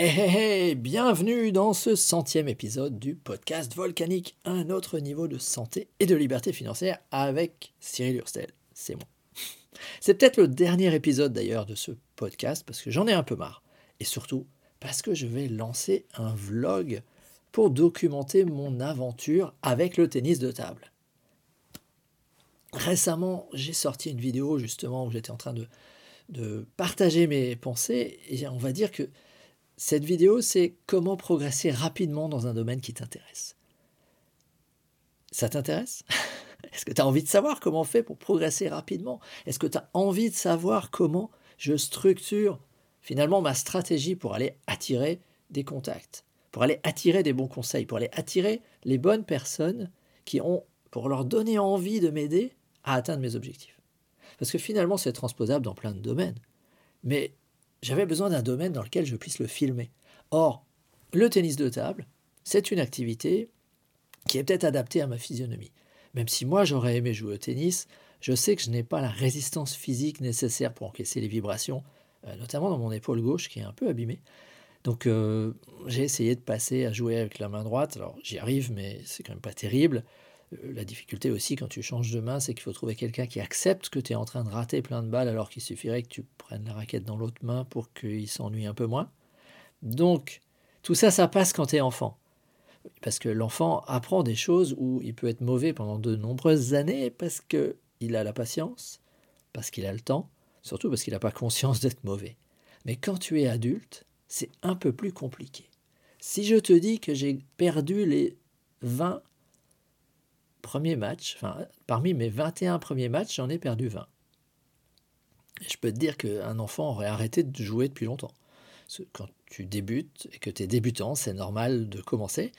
Hey, hey, hey, bienvenue dans ce centième épisode du podcast Volcanique, un autre niveau de santé et de liberté financière avec Cyril Hurstel, c'est moi. C'est peut-être le dernier épisode d'ailleurs de ce podcast parce que j'en ai un peu marre et surtout parce que je vais lancer un vlog pour documenter mon aventure avec le tennis de table. Récemment, j'ai sorti une vidéo justement où j'étais en train de, de partager mes pensées et on va dire que cette vidéo, c'est comment progresser rapidement dans un domaine qui t'intéresse. Ça t'intéresse? Est-ce que tu as envie de savoir comment on fait pour progresser rapidement? Est-ce que tu as envie de savoir comment je structure finalement ma stratégie pour aller attirer des contacts, pour aller attirer des bons conseils, pour aller attirer les bonnes personnes qui ont, pour leur donner envie de m'aider à atteindre mes objectifs? Parce que finalement, c'est transposable dans plein de domaines. Mais j'avais besoin d'un domaine dans lequel je puisse le filmer. Or, le tennis de table, c'est une activité qui est peut-être adaptée à ma physionomie. Même si moi j'aurais aimé jouer au tennis, je sais que je n'ai pas la résistance physique nécessaire pour encaisser les vibrations, euh, notamment dans mon épaule gauche qui est un peu abîmée. Donc euh, j'ai essayé de passer à jouer avec la main droite. Alors j'y arrive, mais c'est quand même pas terrible. Euh, la difficulté aussi quand tu changes de main, c'est qu'il faut trouver quelqu'un qui accepte que tu es en train de rater plein de balles alors qu'il suffirait que tu prennes la raquette dans l'autre main pour qu'il s'ennuie un peu moins. Donc, tout ça, ça passe quand tu es enfant. Parce que l'enfant apprend des choses où il peut être mauvais pendant de nombreuses années parce qu'il a la patience, parce qu'il a le temps, surtout parce qu'il n'a pas conscience d'être mauvais. Mais quand tu es adulte, c'est un peu plus compliqué. Si je te dis que j'ai perdu les 20 premiers matchs, enfin, parmi mes 21 premiers matchs, j'en ai perdu 20. je peux te dire qu'un enfant aurait arrêté de jouer depuis longtemps. quand tu débutes et que tu es débutant, c'est normal de commencer,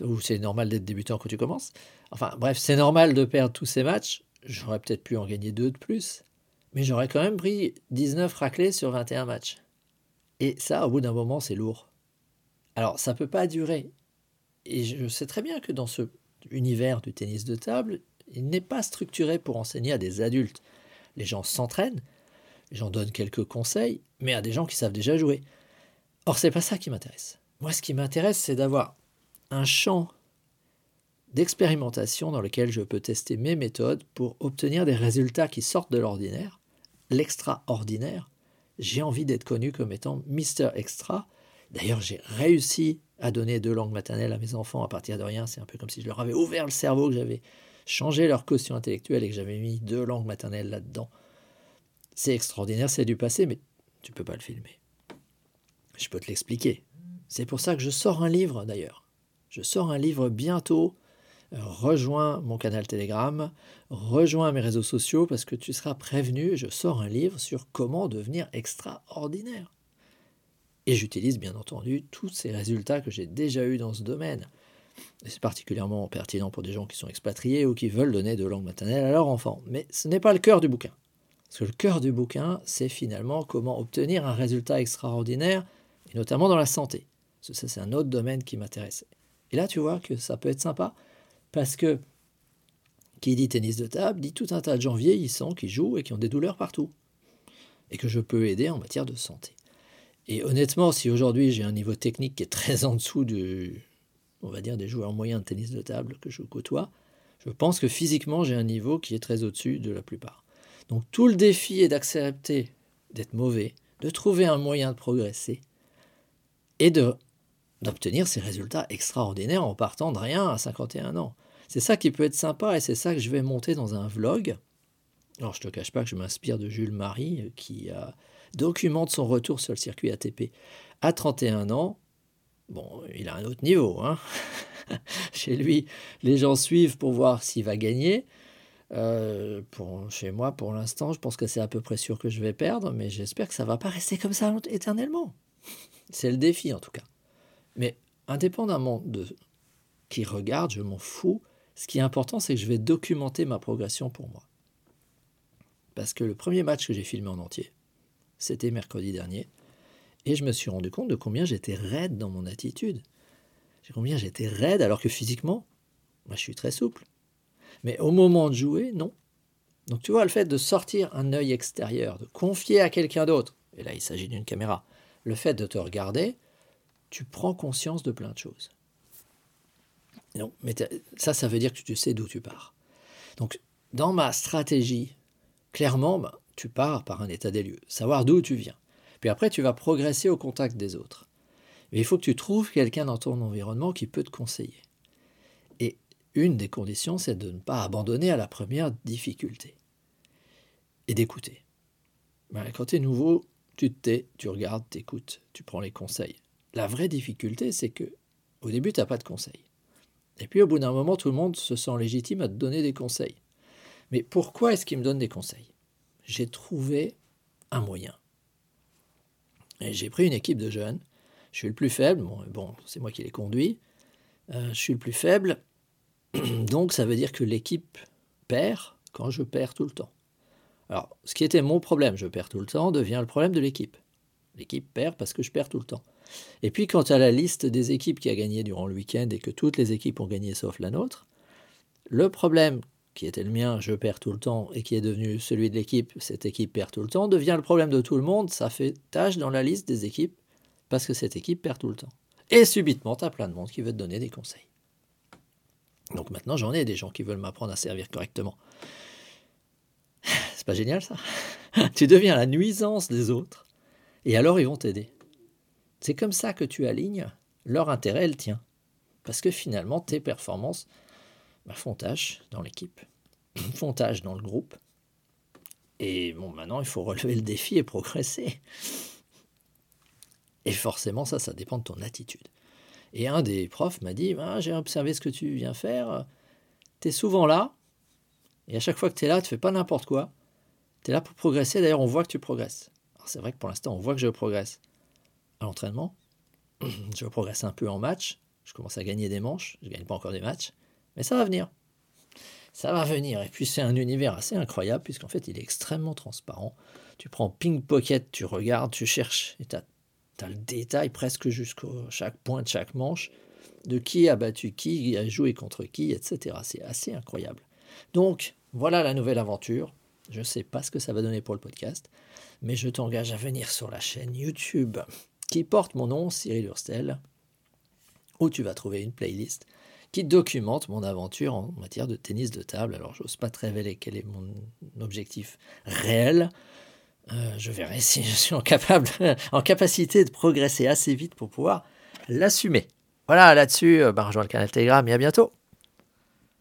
ou c'est normal d'être débutant quand tu commences. Enfin bref, c'est normal de perdre tous ces matchs. J'aurais peut-être pu en gagner deux de plus, mais j'aurais quand même pris 19 raclés sur 21 matchs. Et ça, au bout d'un moment, c'est lourd. Alors, ça ne peut pas durer. Et je sais très bien que dans ce univers du tennis de table, il n'est pas structuré pour enseigner à des adultes. Les gens s'entraînent, les gens donnent quelques conseils, mais à des gens qui savent déjà jouer. Or, c'est pas ça qui m'intéresse. Moi, ce qui m'intéresse, c'est d'avoir un champ d'expérimentation dans lequel je peux tester mes méthodes pour obtenir des résultats qui sortent de l'ordinaire, l'extraordinaire. J'ai envie d'être connu comme étant Mister Extra. D'ailleurs, j'ai réussi à donner deux langues maternelles à mes enfants à partir de rien. C'est un peu comme si je leur avais ouvert le cerveau, que j'avais changé leur caution intellectuelle et que j'avais mis deux langues maternelles là-dedans. C'est extraordinaire, c'est du passé, mais tu peux pas le filmer. Je peux te l'expliquer. C'est pour ça que je sors un livre d'ailleurs. Je sors un livre bientôt. Rejoins mon canal Telegram, rejoins mes réseaux sociaux parce que tu seras prévenu. Je sors un livre sur comment devenir extraordinaire. Et j'utilise bien entendu tous ces résultats que j'ai déjà eus dans ce domaine. C'est particulièrement pertinent pour des gens qui sont expatriés ou qui veulent donner de langue maternelle à leurs enfants. Mais ce n'est pas le cœur du bouquin. Parce que le cœur du bouquin, c'est finalement comment obtenir un résultat extraordinaire, et notamment dans la santé. ça, c'est un autre domaine qui m'intéresse. Et là, tu vois que ça peut être sympa, parce que qui dit tennis de table dit tout un tas de gens vieillissants qui jouent et qui ont des douleurs partout. Et que je peux aider en matière de santé. Et honnêtement, si aujourd'hui j'ai un niveau technique qui est très en dessous du, on va dire, des joueurs moyens de tennis de table que je côtoie, je pense que physiquement j'ai un niveau qui est très au-dessus de la plupart. Donc tout le défi est d'accepter d'être mauvais, de trouver un moyen de progresser et de d'obtenir ces résultats extraordinaires en partant de rien à 51 ans. C'est ça qui peut être sympa et c'est ça que je vais monter dans un vlog. Alors je te cache pas que je m'inspire de Jules Marie qui a documente son retour sur le circuit ATP. À 31 ans, bon, il a un autre niveau. Hein chez lui, les gens suivent pour voir s'il va gagner. Euh, chez moi, pour l'instant, je pense que c'est à peu près sûr que je vais perdre, mais j'espère que ça ne va pas rester comme ça éternellement. C'est le défi en tout cas. Mais indépendamment de qui regarde, je m'en fous. Ce qui est important, c'est que je vais documenter ma progression pour moi. Parce que le premier match que j'ai filmé en entier, c'était mercredi dernier. Et je me suis rendu compte de combien j'étais raide dans mon attitude. Combien j'étais raide alors que physiquement, moi, je suis très souple. Mais au moment de jouer, non. Donc tu vois, le fait de sortir un œil extérieur, de confier à quelqu'un d'autre, et là il s'agit d'une caméra, le fait de te regarder, tu prends conscience de plein de choses. Non, mais ça, ça veut dire que tu sais d'où tu pars. Donc, dans ma stratégie, clairement, ben, tu pars par un état des lieux, savoir d'où tu viens. Puis après, tu vas progresser au contact des autres. Mais il faut que tu trouves quelqu'un dans ton environnement qui peut te conseiller. Et une des conditions, c'est de ne pas abandonner à la première difficulté. Et d'écouter. Ben, quand tu es nouveau, tu te tais, tu regardes, tu écoutes, tu prends les conseils. La vraie difficulté, c'est que au début, tu n'as pas de conseils. Et puis au bout d'un moment, tout le monde se sent légitime à te donner des conseils. Mais pourquoi est-ce qu'il me donne des conseils? J'ai trouvé un moyen. J'ai pris une équipe de jeunes. Je suis le plus faible. Bon, c'est moi qui les conduis. Euh, je suis le plus faible. Donc ça veut dire que l'équipe perd quand je perds tout le temps. Alors, ce qui était mon problème, je perds tout le temps, devient le problème de l'équipe. L'équipe perd parce que je perds tout le temps. Et puis, quand tu as la liste des équipes qui a gagné durant le week-end et que toutes les équipes ont gagné sauf la nôtre, le problème qui était le mien, je perds tout le temps, et qui est devenu celui de l'équipe, cette équipe perd tout le temps, devient le problème de tout le monde, ça fait tâche dans la liste des équipes, parce que cette équipe perd tout le temps. Et subitement, tu as plein de monde qui veut te donner des conseils. Donc maintenant, j'en ai des gens qui veulent m'apprendre à servir correctement. C'est pas génial ça? Tu deviens la nuisance des autres, et alors ils vont t'aider. C'est comme ça que tu alignes leur intérêt et le tien. Parce que finalement, tes performances bah, font tâche dans l'équipe, font tâche dans le groupe. Et bon, maintenant, il faut relever le défi et progresser. Et forcément, ça, ça dépend de ton attitude. Et un des profs m'a dit ah, J'ai observé ce que tu viens faire. Tu es souvent là. Et à chaque fois que tu es là, tu fais pas n'importe quoi. Tu es là pour progresser. D'ailleurs, on voit que tu progresses. Alors, c'est vrai que pour l'instant, on voit que je progresse à l'entraînement. Je progresse un peu en match. Je commence à gagner des manches. Je ne gagne pas encore des matchs. Mais ça va venir. Ça va venir. Et puis c'est un univers assez incroyable puisqu'en fait il est extrêmement transparent. Tu prends Ping Pocket, tu regardes, tu cherches et tu as, le détail presque jusqu'à chaque point de chaque manche de qui a battu qui, qui a joué contre qui, etc. C'est assez incroyable. Donc voilà la nouvelle aventure. Je ne sais pas ce que ça va donner pour le podcast, mais je t'engage à venir sur la chaîne YouTube qui porte mon nom, Cyril Hurstel, où tu vas trouver une playlist qui documente mon aventure en matière de tennis de table. Alors, j'ose pas te révéler quel est mon objectif réel. Euh, je verrai si je suis en, capable, capacité de progresser assez vite pour pouvoir l'assumer. Voilà, là-dessus, euh, bah, rejoins le canal Telegram et à bientôt.